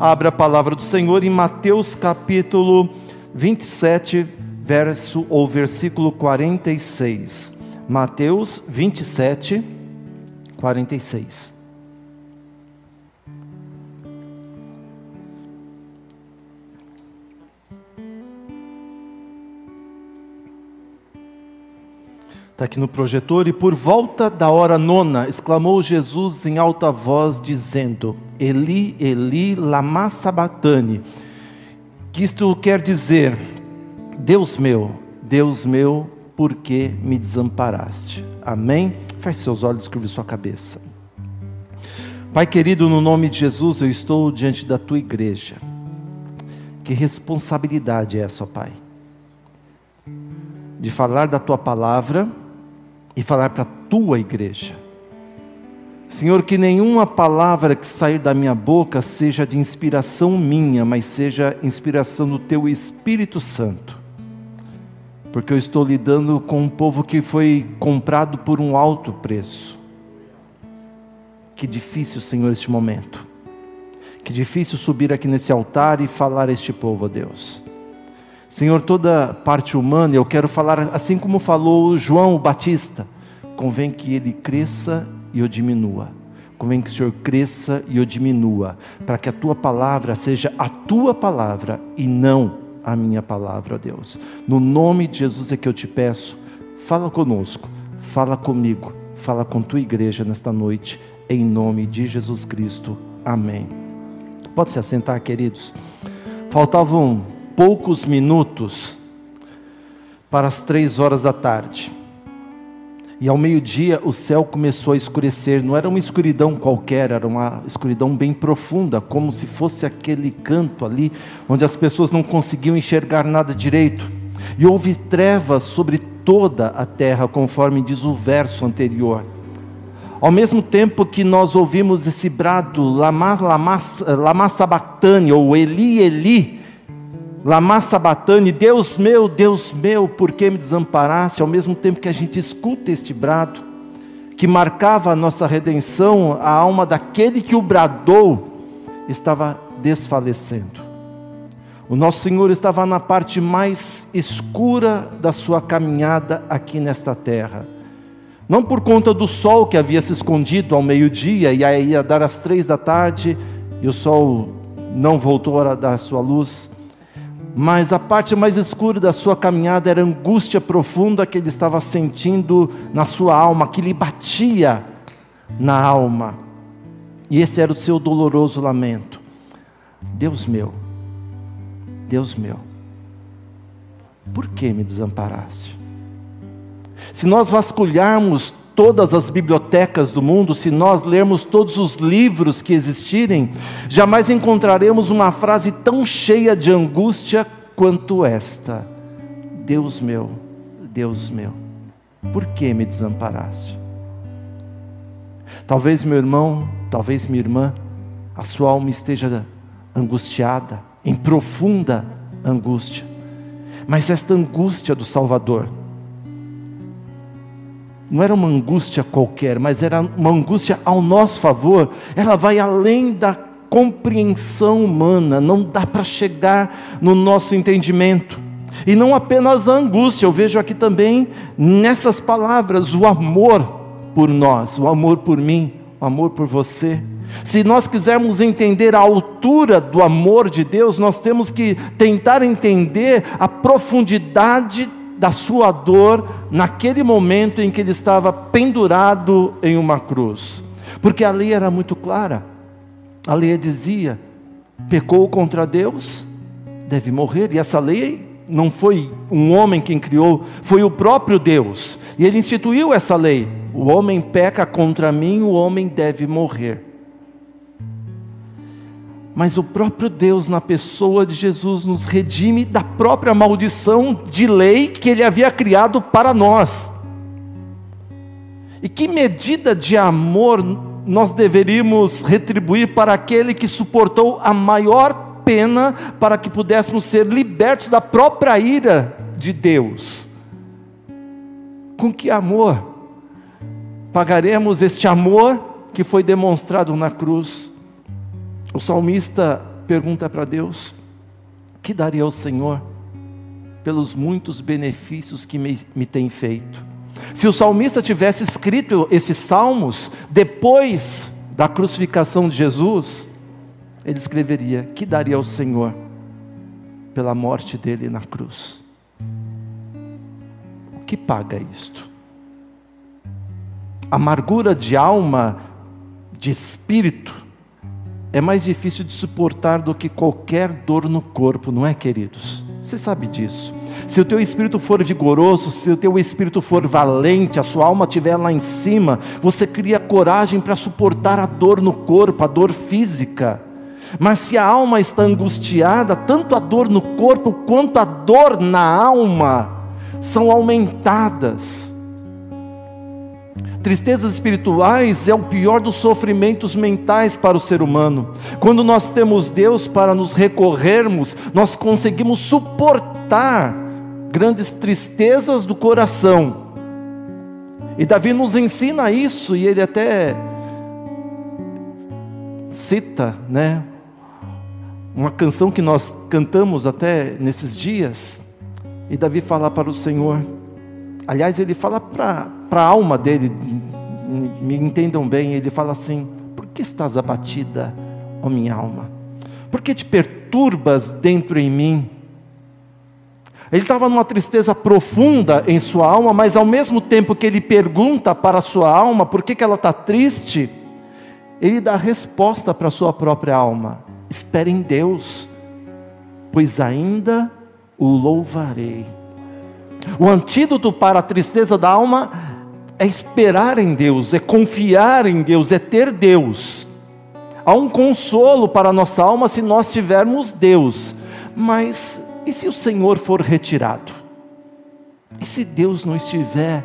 Abra a palavra do Senhor em Mateus capítulo 27, verso ou versículo 46. Mateus 27, 46. Está aqui no projetor. E por volta da hora nona, exclamou Jesus em alta voz, dizendo: Eli, Eli, lama sabatani. Que isto quer dizer: Deus meu, Deus meu, por que me desamparaste? Amém? Feche seus olhos, curve sua cabeça. Pai querido, no nome de Jesus, eu estou diante da tua igreja. Que responsabilidade é essa, Pai? De falar da tua palavra e falar para a tua igreja. Senhor, que nenhuma palavra que sair da minha boca seja de inspiração minha, mas seja inspiração do teu Espírito Santo. Porque eu estou lidando com um povo que foi comprado por um alto preço. Que difícil, Senhor, este momento. Que difícil subir aqui nesse altar e falar a este povo, Deus. Senhor, toda parte humana, eu quero falar assim como falou João Batista, convém que ele cresça e eu diminua. Convém que o Senhor cresça e eu diminua, para que a tua palavra seja a tua palavra e não a minha palavra, ó Deus. No nome de Jesus é que eu te peço, fala conosco, fala comigo, fala com tua igreja nesta noite, em nome de Jesus Cristo. Amém. Pode se assentar, queridos. Faltavam poucos minutos para as três horas da tarde. E ao meio-dia o céu começou a escurecer. Não era uma escuridão qualquer, era uma escuridão bem profunda, como se fosse aquele canto ali, onde as pessoas não conseguiam enxergar nada direito. E houve trevas sobre toda a terra, conforme diz o verso anterior. Ao mesmo tempo que nós ouvimos esse brado, lama, lama, lama sabatani, ou Eli, Eli, Lama Sabatani, Deus meu, Deus meu, por que me desamparaste? Ao mesmo tempo que a gente escuta este brado, que marcava a nossa redenção, a alma daquele que o bradou estava desfalecendo. O nosso Senhor estava na parte mais escura da sua caminhada aqui nesta terra. Não por conta do sol que havia se escondido ao meio-dia e aí ia dar às três da tarde e o sol não voltou a dar sua luz mas a parte mais escura da sua caminhada era a angústia profunda que ele estava sentindo na sua alma, que lhe batia na alma. E esse era o seu doloroso lamento. Deus meu, Deus meu, por que me desamparaste? Se nós vasculharmos todas as bibliotecas do mundo, se nós lermos todos os livros que existirem, jamais encontraremos uma frase tão cheia de angústia quanto esta: Deus meu, Deus meu, por que me desamparaste? Talvez meu irmão, talvez minha irmã, a sua alma esteja angustiada, em profunda angústia, mas esta angústia do Salvador, não era uma angústia qualquer, mas era uma angústia ao nosso favor, ela vai além da compreensão humana, não dá para chegar no nosso entendimento. E não apenas a angústia, eu vejo aqui também nessas palavras o amor por nós, o amor por mim, o amor por você. Se nós quisermos entender a altura do amor de Deus, nós temos que tentar entender a profundidade da sua dor naquele momento em que ele estava pendurado em uma cruz. Porque a lei era muito clara. A lei dizia: pecou contra Deus, deve morrer. E essa lei não foi um homem quem criou, foi o próprio Deus. E ele instituiu essa lei: o homem peca contra mim, o homem deve morrer mas o próprio Deus, na pessoa de Jesus, nos redime da própria maldição de lei que Ele havia criado para nós. E que medida de amor nós deveríamos retribuir para aquele que suportou a maior pena para que pudéssemos ser libertos da própria ira de Deus? Com que amor pagaremos este amor que foi demonstrado na cruz? O salmista pergunta para Deus: que daria ao Senhor pelos muitos benefícios que me, me tem feito? Se o salmista tivesse escrito esses salmos depois da crucificação de Jesus, ele escreveria: que daria ao Senhor pela morte dele na cruz? O que paga isto? Amargura de alma, de espírito, é mais difícil de suportar do que qualquer dor no corpo, não é, queridos? Você sabe disso. Se o teu espírito for vigoroso, se o teu espírito for valente, a sua alma estiver lá em cima, você cria coragem para suportar a dor no corpo, a dor física. Mas se a alma está angustiada, tanto a dor no corpo quanto a dor na alma são aumentadas. Tristezas espirituais é o pior dos sofrimentos mentais para o ser humano. Quando nós temos Deus para nos recorrermos, nós conseguimos suportar grandes tristezas do coração. E Davi nos ensina isso, e ele até cita, né, uma canção que nós cantamos até nesses dias. E Davi fala para o Senhor, aliás, ele fala para a alma dele, me entendam bem, ele fala assim: Por que estás abatida, ó minha alma? Por que te perturbas dentro em mim? Ele estava numa tristeza profunda em sua alma, mas ao mesmo tempo que ele pergunta para a sua alma por que, que ela está triste, ele dá resposta para a sua própria alma: espere em Deus, pois ainda o louvarei. O antídoto para a tristeza da alma é esperar em Deus, é confiar em Deus, é ter Deus. Há um consolo para a nossa alma se nós tivermos Deus, mas e se o Senhor for retirado? E se Deus não estiver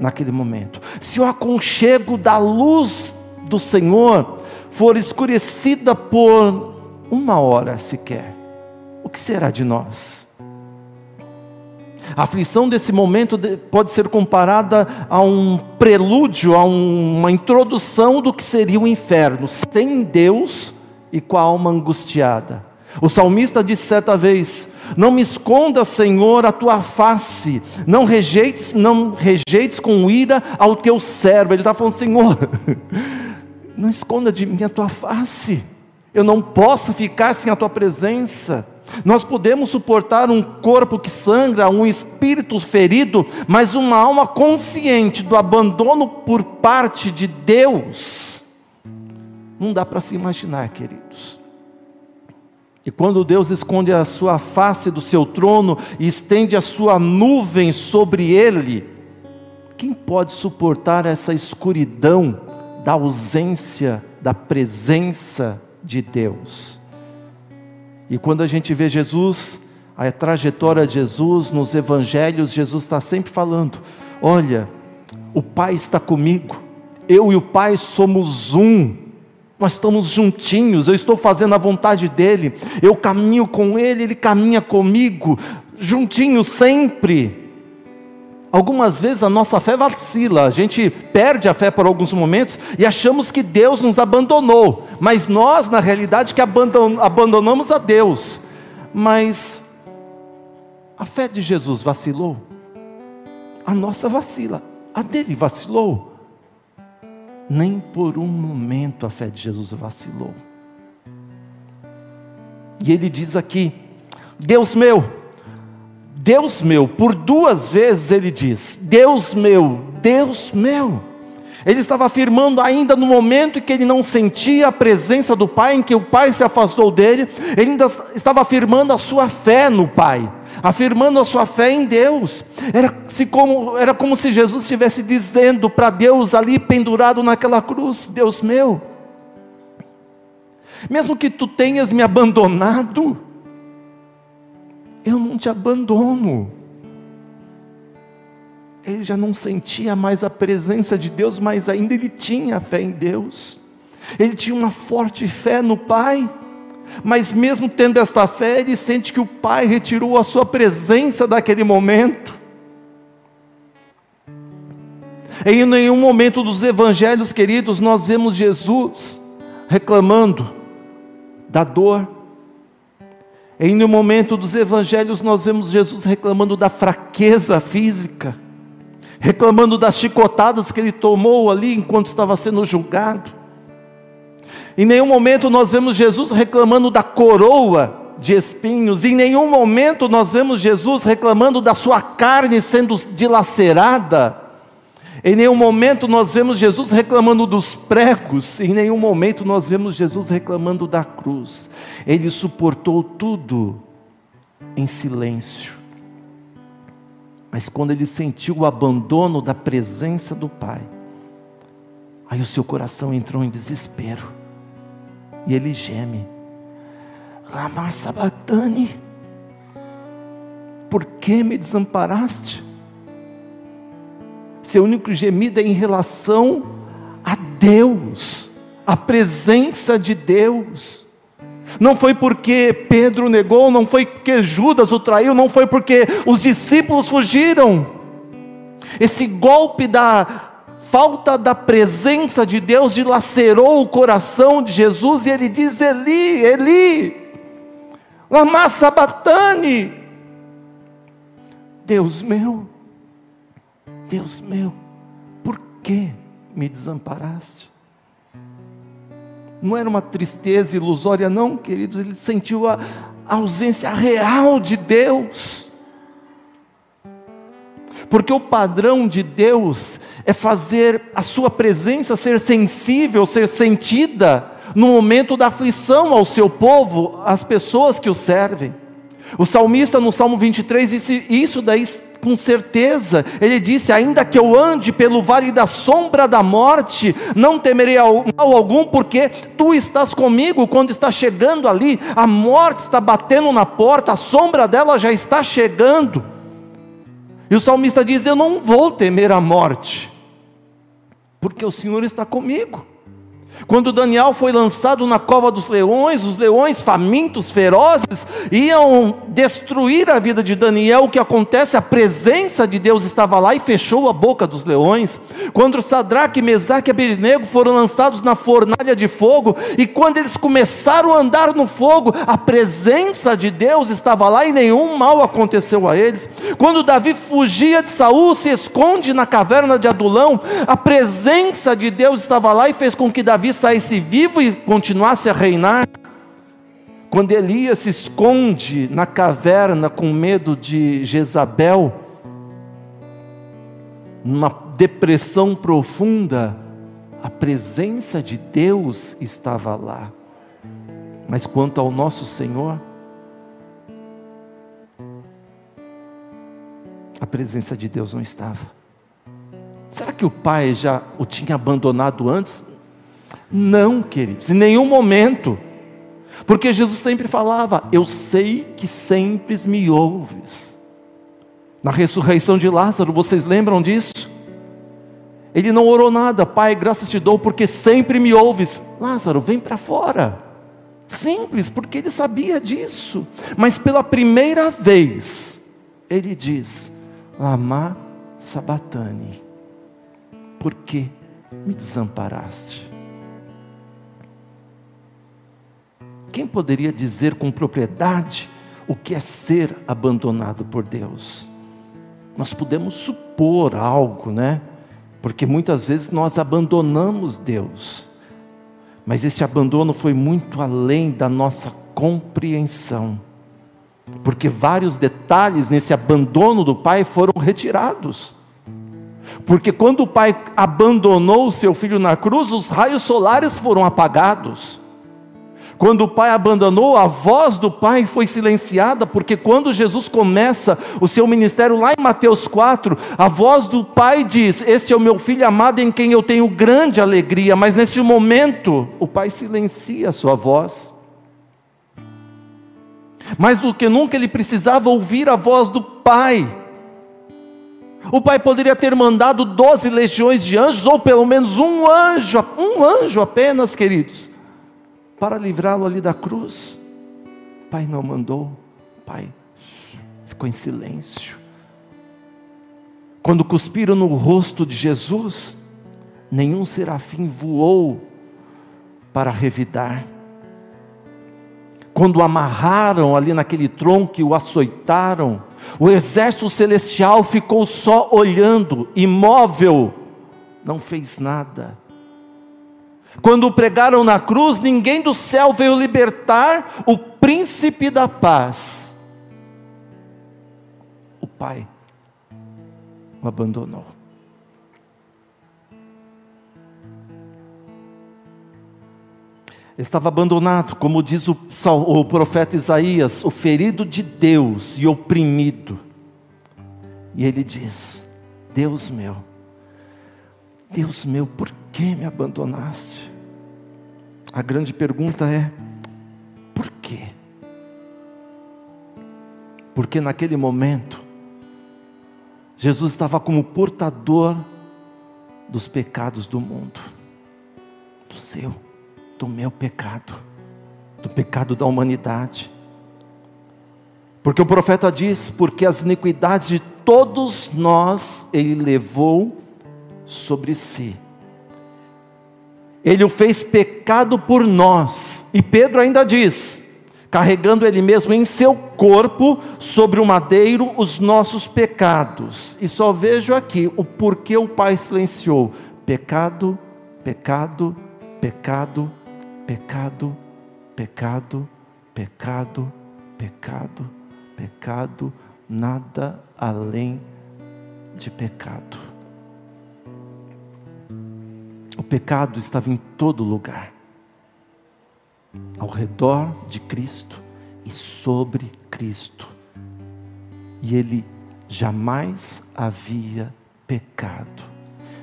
naquele momento? Se o aconchego da luz do Senhor for escurecida por uma hora sequer, o que será de nós? A aflição desse momento pode ser comparada a um prelúdio, a uma introdução do que seria o inferno, sem Deus e com a alma angustiada. O salmista disse certa vez: Não me esconda, Senhor, a tua face, não rejeites, não rejeites com ira ao teu servo. Ele está falando, Senhor, não esconda de mim a tua face, eu não posso ficar sem a tua presença. Nós podemos suportar um corpo que sangra, um espírito ferido, mas uma alma consciente do abandono por parte de Deus, não dá para se imaginar, queridos. E quando Deus esconde a sua face do seu trono e estende a sua nuvem sobre ele, quem pode suportar essa escuridão da ausência da presença de Deus? E quando a gente vê Jesus, a trajetória de Jesus nos evangelhos, Jesus está sempre falando: olha, o Pai está comigo, eu e o Pai somos um, nós estamos juntinhos, eu estou fazendo a vontade dEle, eu caminho com Ele, Ele caminha comigo, juntinhos sempre. Algumas vezes a nossa fé vacila, a gente perde a fé por alguns momentos e achamos que Deus nos abandonou, mas nós, na realidade, que abandonamos a Deus. Mas a fé de Jesus vacilou, a nossa vacila, a dele vacilou. Nem por um momento a fé de Jesus vacilou. E ele diz aqui: Deus meu, Deus meu, por duas vezes ele diz: Deus meu, Deus meu. Ele estava afirmando ainda no momento em que ele não sentia a presença do Pai, em que o Pai se afastou dele, ele ainda estava afirmando a sua fé no Pai, afirmando a sua fé em Deus. Era, se como, era como se Jesus estivesse dizendo para Deus ali pendurado naquela cruz: Deus meu, mesmo que tu tenhas me abandonado, eu não te abandono. Ele já não sentia mais a presença de Deus, mas ainda ele tinha fé em Deus. Ele tinha uma forte fé no Pai. Mas mesmo tendo esta fé, ele sente que o Pai retirou a sua presença daquele momento. Em nenhum momento dos evangelhos, queridos, nós vemos Jesus reclamando da dor Em no momento dos evangelhos, nós vemos Jesus reclamando da fraqueza física, reclamando das chicotadas que ele tomou ali enquanto estava sendo julgado. Em nenhum momento nós vemos Jesus reclamando da coroa de espinhos, em nenhum momento nós vemos Jesus reclamando da sua carne sendo dilacerada. Em nenhum momento nós vemos Jesus reclamando dos pregos, em nenhum momento nós vemos Jesus reclamando da cruz. Ele suportou tudo em silêncio. Mas quando ele sentiu o abandono da presença do Pai, aí o seu coração entrou em desespero. E ele geme. Lama Sabatani, por que me desamparaste? Seu único gemido é em relação a Deus, a presença de Deus. Não foi porque Pedro negou, não foi porque Judas o traiu, não foi porque os discípulos fugiram. Esse golpe da falta da presença de Deus dilacerou o coração de Jesus e ele diz: Eli, Eli, lama sabatani. Deus meu, Deus meu, por que me desamparaste? Não era uma tristeza ilusória, não, queridos, ele sentiu a ausência real de Deus. Porque o padrão de Deus é fazer a sua presença ser sensível, ser sentida no momento da aflição ao seu povo, às pessoas que o servem. O salmista no Salmo 23 disse isso daí com certeza. Ele disse: Ainda que eu ande pelo vale da sombra da morte, não temerei mal algum, porque tu estás comigo. Quando está chegando ali, a morte está batendo na porta, a sombra dela já está chegando. E o salmista diz: Eu não vou temer a morte, porque o Senhor está comigo. Quando Daniel foi lançado na cova dos leões, os leões famintos, ferozes, iam destruir a vida de Daniel. O que acontece? A presença de Deus estava lá e fechou a boca dos leões. Quando Sadraque, Mesaque e Abednego foram lançados na fornalha de fogo, e quando eles começaram a andar no fogo, a presença de Deus estava lá e nenhum mal aconteceu a eles. Quando Davi fugia de Saul, se esconde na caverna de Adulão, a presença de Deus estava lá e fez com que Davi Davi saísse vivo e continuasse a reinar, quando Elias se esconde na caverna com medo de Jezabel, numa depressão profunda, a presença de Deus estava lá. Mas quanto ao nosso Senhor, a presença de Deus não estava. Será que o pai já o tinha abandonado antes? Não, queridos, em nenhum momento. Porque Jesus sempre falava: Eu sei que sempre me ouves. Na ressurreição de Lázaro, vocês lembram disso? Ele não orou nada, Pai, graças te dou, porque sempre me ouves. Lázaro, vem para fora. Simples, porque ele sabia disso. Mas pela primeira vez, ele diz: Lama sabatani, por que me desamparaste? Quem poderia dizer com propriedade o que é ser abandonado por Deus? Nós podemos supor algo, né? Porque muitas vezes nós abandonamos Deus. Mas esse abandono foi muito além da nossa compreensão. Porque vários detalhes nesse abandono do pai foram retirados. Porque quando o pai abandonou o seu filho na cruz, os raios solares foram apagados. Quando o pai abandonou, a voz do pai foi silenciada, porque quando Jesus começa o seu ministério lá em Mateus 4, a voz do pai diz: Este é o meu filho amado em quem eu tenho grande alegria, mas neste momento o pai silencia a sua voz. Mais do que nunca ele precisava ouvir a voz do pai. O pai poderia ter mandado doze legiões de anjos, ou pelo menos um anjo, um anjo apenas, queridos para livrá-lo ali da cruz. Pai não mandou, pai ficou em silêncio. Quando cuspiram no rosto de Jesus, nenhum serafim voou para revidar. quando amarraram ali naquele tronco e o açoitaram, o exército celestial ficou só olhando, imóvel, não fez nada. Quando o pregaram na cruz, ninguém do céu veio libertar o príncipe da paz. O Pai o abandonou. Estava abandonado, como diz o, o profeta Isaías, o ferido de Deus e oprimido. E ele diz: Deus meu, Deus meu, por que me abandonaste? A grande pergunta é: por quê? Porque naquele momento, Jesus estava como portador dos pecados do mundo, do seu do meu pecado, do pecado da humanidade. Porque o profeta diz: porque as iniquidades de todos nós ele levou sobre si. Ele o fez pecado por nós. E Pedro ainda diz: carregando ele mesmo em seu corpo sobre o madeiro os nossos pecados. E só vejo aqui o porquê o Pai silenciou: pecado, pecado, pecado, pecado, pecado, pecado, pecado, pecado, nada além de pecado. O pecado estava em todo lugar, ao redor de Cristo e sobre Cristo, e ele jamais havia pecado,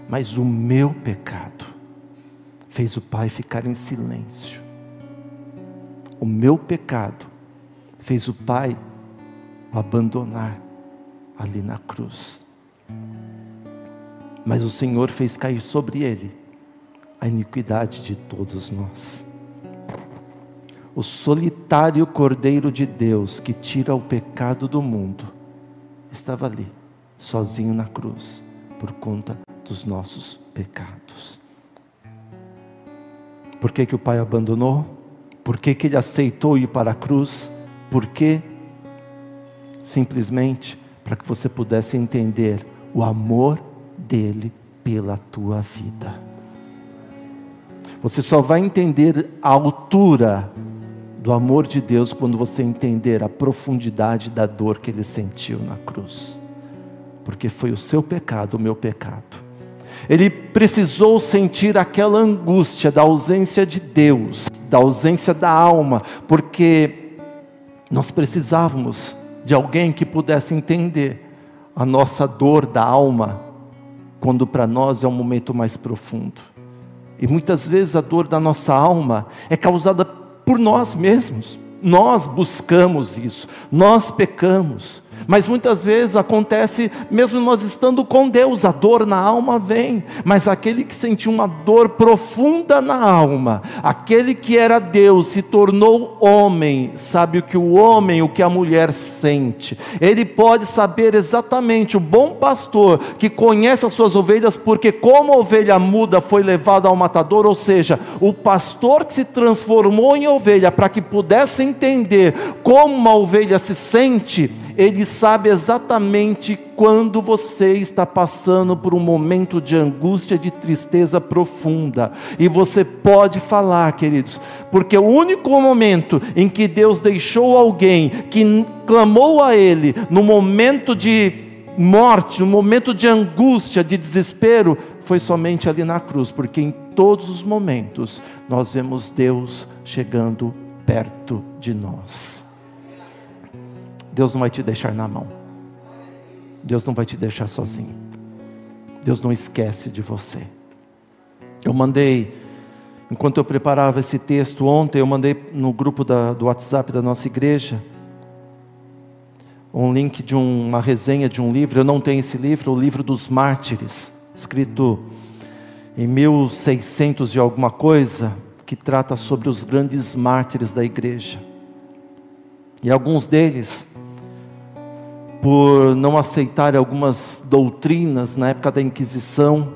mas o meu pecado fez o pai ficar em silêncio. O meu pecado fez o pai o abandonar ali na cruz. Mas o Senhor fez cair sobre ele a iniquidade de todos nós. O solitário Cordeiro de Deus que tira o pecado do mundo estava ali, sozinho na cruz, por conta dos nossos pecados. Por que, que o pai abandonou? Por que, que ele aceitou ir para a cruz? Por quê? Simplesmente para que você pudesse entender o amor dele pela tua vida. Você só vai entender a altura do amor de Deus quando você entender a profundidade da dor que ele sentiu na cruz. Porque foi o seu pecado, o meu pecado ele precisou sentir aquela angústia da ausência de Deus, da ausência da alma, porque nós precisávamos de alguém que pudesse entender a nossa dor da alma, quando para nós é um momento mais profundo. E muitas vezes a dor da nossa alma é causada por nós mesmos. Nós buscamos isso, nós pecamos, mas muitas vezes acontece, mesmo nós estando com Deus, a dor na alma vem, mas aquele que sentiu uma dor profunda na alma, aquele que era Deus se tornou homem, sabe o que o homem, o que a mulher sente, ele pode saber exatamente, o bom pastor que conhece as suas ovelhas, porque como a ovelha muda foi levado ao matador, ou seja, o pastor que se transformou em ovelha para que pudesse entender como uma ovelha se sente, ele sabe exatamente quando você está passando por um momento de angústia, de tristeza profunda. E você pode falar, queridos, porque o único momento em que Deus deixou alguém que clamou a Ele no momento de morte, no momento de angústia, de desespero, foi somente ali na cruz, porque em todos os momentos nós vemos Deus chegando perto de nós. Deus não vai te deixar na mão. Deus não vai te deixar sozinho. Deus não esquece de você. Eu mandei, enquanto eu preparava esse texto ontem, eu mandei no grupo da, do WhatsApp da nossa igreja um link de um, uma resenha de um livro. Eu não tenho esse livro, o livro dos mártires, escrito em 1600 e alguma coisa, que trata sobre os grandes mártires da igreja. E alguns deles por não aceitar algumas doutrinas na época da Inquisição,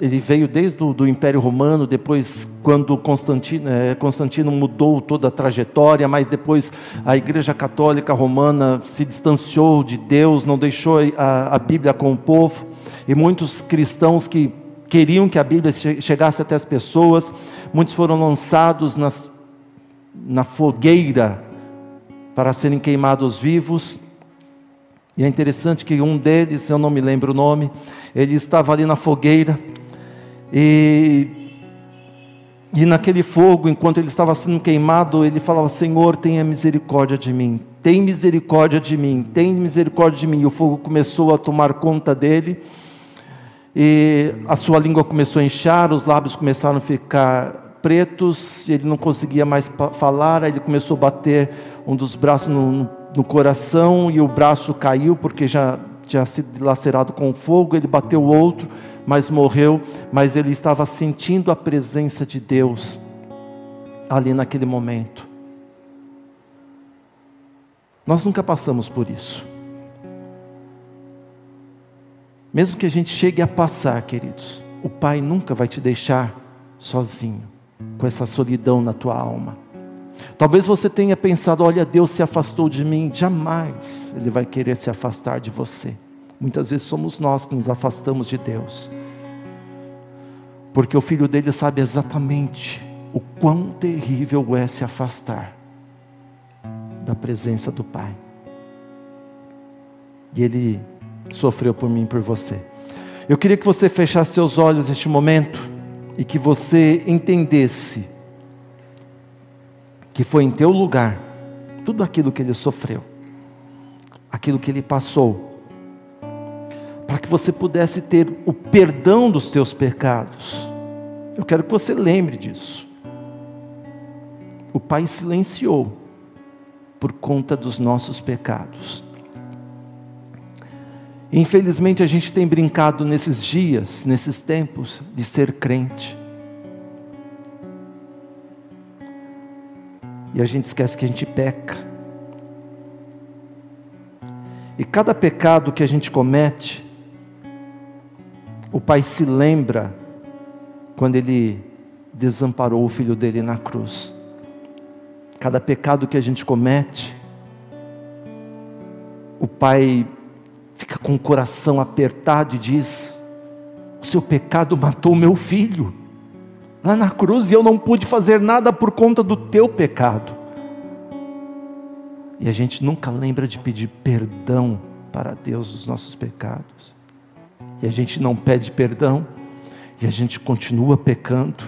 ele veio desde o do Império Romano, depois quando Constantino, é, Constantino mudou toda a trajetória, mas depois a Igreja Católica Romana se distanciou de Deus, não deixou a, a Bíblia com o povo, e muitos cristãos que queriam que a Bíblia chegasse até as pessoas, muitos foram lançados nas, na fogueira para serem queimados vivos, e é interessante que um deles, eu não me lembro o nome, ele estava ali na fogueira, e, e naquele fogo, enquanto ele estava sendo queimado, ele falava: Senhor, tenha misericórdia de mim, tem misericórdia de mim, tem misericórdia de mim. E o fogo começou a tomar conta dele, e a sua língua começou a inchar, os lábios começaram a ficar pretos, ele não conseguia mais falar, aí ele começou a bater um dos braços no, no coração e o braço caiu porque já tinha sido lacerado com fogo, ele bateu o outro, mas morreu, mas ele estava sentindo a presença de Deus ali naquele momento. Nós nunca passamos por isso. Mesmo que a gente chegue a passar, queridos, o Pai nunca vai te deixar sozinho, com essa solidão na tua alma. Talvez você tenha pensado: olha, Deus se afastou de mim. Jamais Ele vai querer se afastar de você. Muitas vezes somos nós que nos afastamos de Deus, porque o filho dele sabe exatamente o quão terrível é se afastar da presença do Pai. E ele sofreu por mim e por você. Eu queria que você fechasse seus olhos neste momento e que você entendesse que foi em teu lugar, tudo aquilo que ele sofreu, aquilo que ele passou, para que você pudesse ter o perdão dos teus pecados. Eu quero que você lembre disso. O Pai silenciou por conta dos nossos pecados. Infelizmente a gente tem brincado nesses dias, nesses tempos, de ser crente. E a gente esquece que a gente peca. E cada pecado que a gente comete, o Pai se lembra quando Ele desamparou o filho dele na cruz. Cada pecado que a gente comete, o Pai fica com o coração apertado e diz: O seu pecado matou meu filho lá na cruz e eu não pude fazer nada por conta do teu pecado. E a gente nunca lembra de pedir perdão para Deus dos nossos pecados. E a gente não pede perdão, e a gente continua pecando,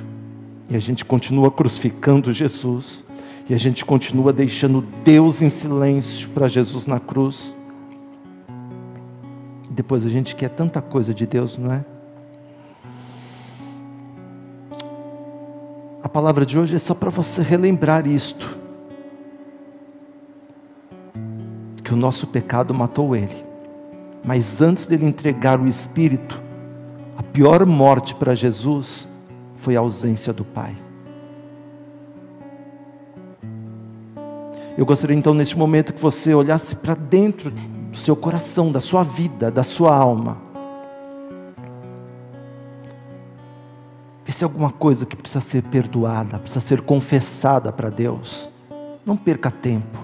e a gente continua crucificando Jesus, e a gente continua deixando Deus em silêncio para Jesus na cruz. Depois a gente quer tanta coisa de Deus, não é? A palavra de hoje é só para você relembrar isto. Que o nosso pecado matou ele. Mas antes dele entregar o Espírito, a pior morte para Jesus foi a ausência do Pai. Eu gostaria então, neste momento, que você olhasse para dentro do seu coração, da sua vida, da sua alma se alguma coisa que precisa ser perdoada, precisa ser confessada para Deus, não perca tempo.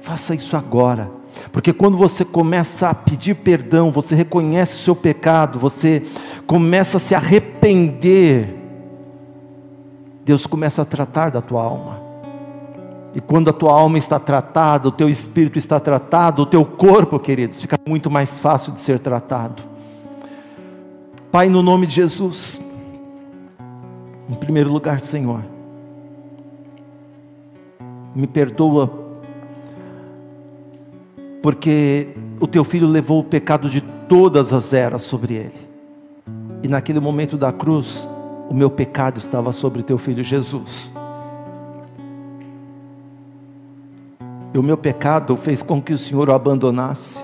Faça isso agora. Porque quando você começa a pedir perdão, você reconhece o seu pecado, você começa a se arrepender, Deus começa a tratar da tua alma. E quando a tua alma está tratada, o teu espírito está tratado, o teu corpo, queridos, fica muito mais fácil de ser tratado. Pai, no nome de Jesus, em primeiro lugar, Senhor, me perdoa, porque o teu filho levou o pecado de todas as eras sobre ele, e naquele momento da cruz, o meu pecado estava sobre teu filho Jesus. E o meu pecado fez com que o Senhor o abandonasse.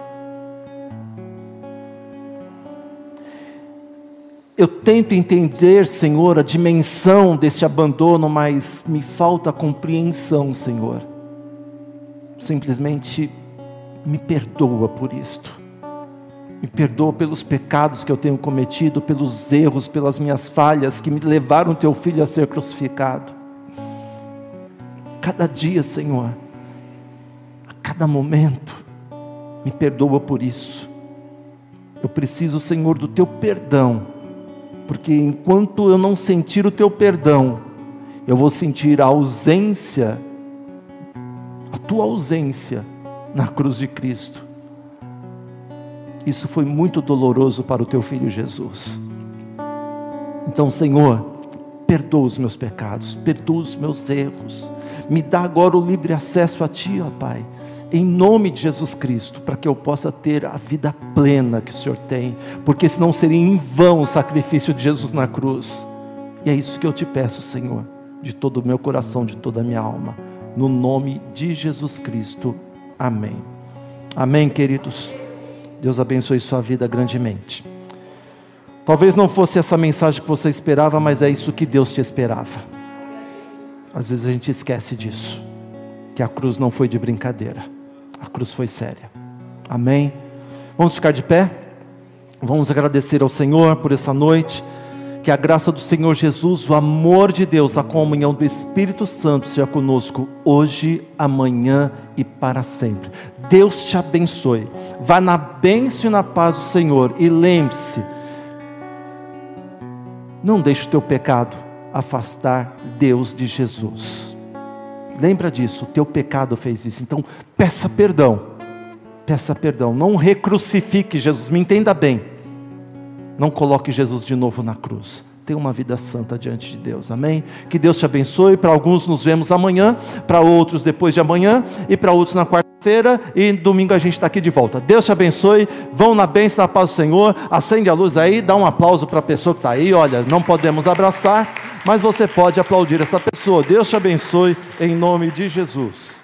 Eu tento entender, Senhor, a dimensão desse abandono, mas me falta compreensão, Senhor. Simplesmente me perdoa por isto. Me perdoa pelos pecados que eu tenho cometido, pelos erros, pelas minhas falhas que me levaram teu filho a ser crucificado. Cada dia, Senhor, a cada momento, me perdoa por isso. Eu preciso, Senhor, do teu perdão, porque enquanto eu não sentir o teu perdão, eu vou sentir a ausência, a tua ausência na cruz de Cristo. Isso foi muito doloroso para o teu filho Jesus. Então, Senhor, perdoa os meus pecados, perdoa os meus erros, me dá agora o livre acesso a Ti, ó Pai, em nome de Jesus Cristo, para que eu possa ter a vida plena que o Senhor tem, porque senão seria em vão o sacrifício de Jesus na cruz. E é isso que eu te peço, Senhor, de todo o meu coração, de toda a minha alma, no nome de Jesus Cristo. Amém. Amém, queridos. Deus abençoe sua vida grandemente. Talvez não fosse essa mensagem que você esperava, mas é isso que Deus te esperava. Às vezes a gente esquece disso, que a cruz não foi de brincadeira, a cruz foi séria. Amém? Vamos ficar de pé? Vamos agradecer ao Senhor por essa noite. Que a graça do Senhor Jesus, o amor de Deus, a comunhão do Espírito Santo seja conosco hoje, amanhã e para sempre. Deus te abençoe. Vá na bênção e na paz do Senhor. E lembre-se, não deixe o teu pecado afastar Deus de Jesus. Lembra disso, o teu pecado fez isso. Então, peça perdão. Peça perdão. Não recrucifique Jesus. Me entenda bem. Não coloque Jesus de novo na cruz. Tenha uma vida santa diante de Deus, amém? Que Deus te abençoe. Para alguns nos vemos amanhã, para outros depois de amanhã, e para outros na quarta-feira, e domingo a gente está aqui de volta. Deus te abençoe. Vão na bênção, na paz do Senhor. Acende a luz aí, dá um aplauso para a pessoa que está aí. Olha, não podemos abraçar, mas você pode aplaudir essa pessoa. Deus te abençoe em nome de Jesus.